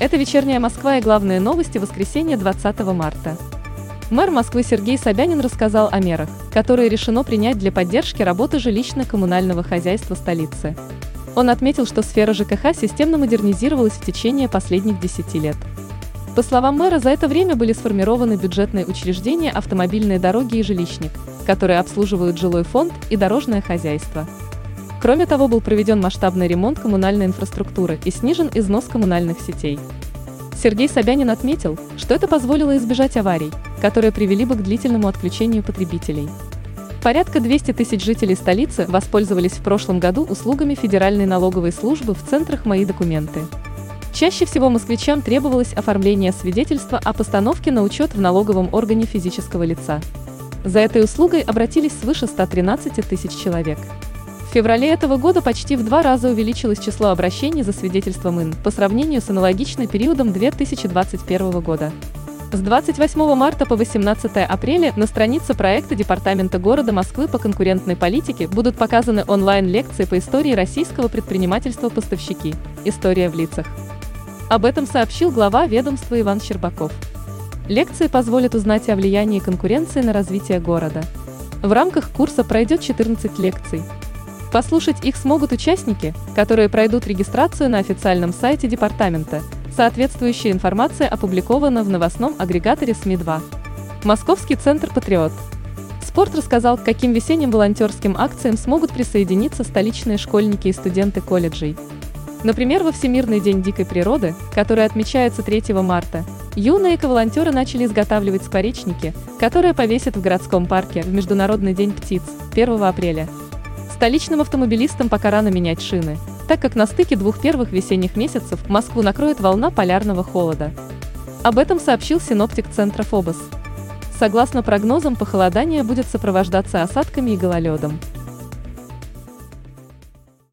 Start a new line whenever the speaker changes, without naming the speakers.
Это «Вечерняя Москва» и главные новости воскресенья 20 марта. Мэр Москвы Сергей Собянин рассказал о мерах, которые решено принять для поддержки работы жилищно-коммунального хозяйства столицы. Он отметил, что сфера ЖКХ системно модернизировалась в течение последних 10 лет. По словам мэра, за это время были сформированы бюджетные учреждения, автомобильные дороги и жилищник, которые обслуживают жилой фонд и дорожное хозяйство. Кроме того, был проведен масштабный ремонт коммунальной инфраструктуры и снижен износ коммунальных сетей. Сергей Собянин отметил, что это позволило избежать аварий, которые привели бы к длительному отключению потребителей. Порядка 200 тысяч жителей столицы воспользовались в прошлом году услугами Федеральной налоговой службы в центрах «Мои документы». Чаще всего москвичам требовалось оформление свидетельства о постановке на учет в налоговом органе физического лица. За этой услугой обратились свыше 113 тысяч человек. В феврале этого года почти в два раза увеличилось число обращений за свидетельством ИН по сравнению с аналогичным периодом 2021 года. С 28 марта по 18 апреля на странице проекта Департамента города Москвы по конкурентной политике будут показаны онлайн-лекции по истории российского предпринимательства «Поставщики. История в лицах». Об этом сообщил глава ведомства Иван Щербаков. Лекции позволят узнать о влиянии конкуренции на развитие города. В рамках курса пройдет 14 лекций, Послушать их смогут участники, которые пройдут регистрацию на официальном сайте департамента. Соответствующая информация опубликована в новостном агрегаторе СМИ-2. Московский центр «Патриот». Спорт рассказал, к каким весенним волонтерским акциям смогут присоединиться столичные школьники и студенты колледжей. Например, во Всемирный день дикой природы, который отмечается 3 марта, юные эко-волонтеры начали изготавливать скворечники, которые повесят в городском парке в Международный день птиц 1 апреля. Столичным автомобилистам пока рано менять шины, так как на стыке двух первых весенних месяцев Москву накроет волна полярного холода. Об этом сообщил синоптик центра ФОБОС. Согласно прогнозам, похолодание будет сопровождаться осадками и гололедом.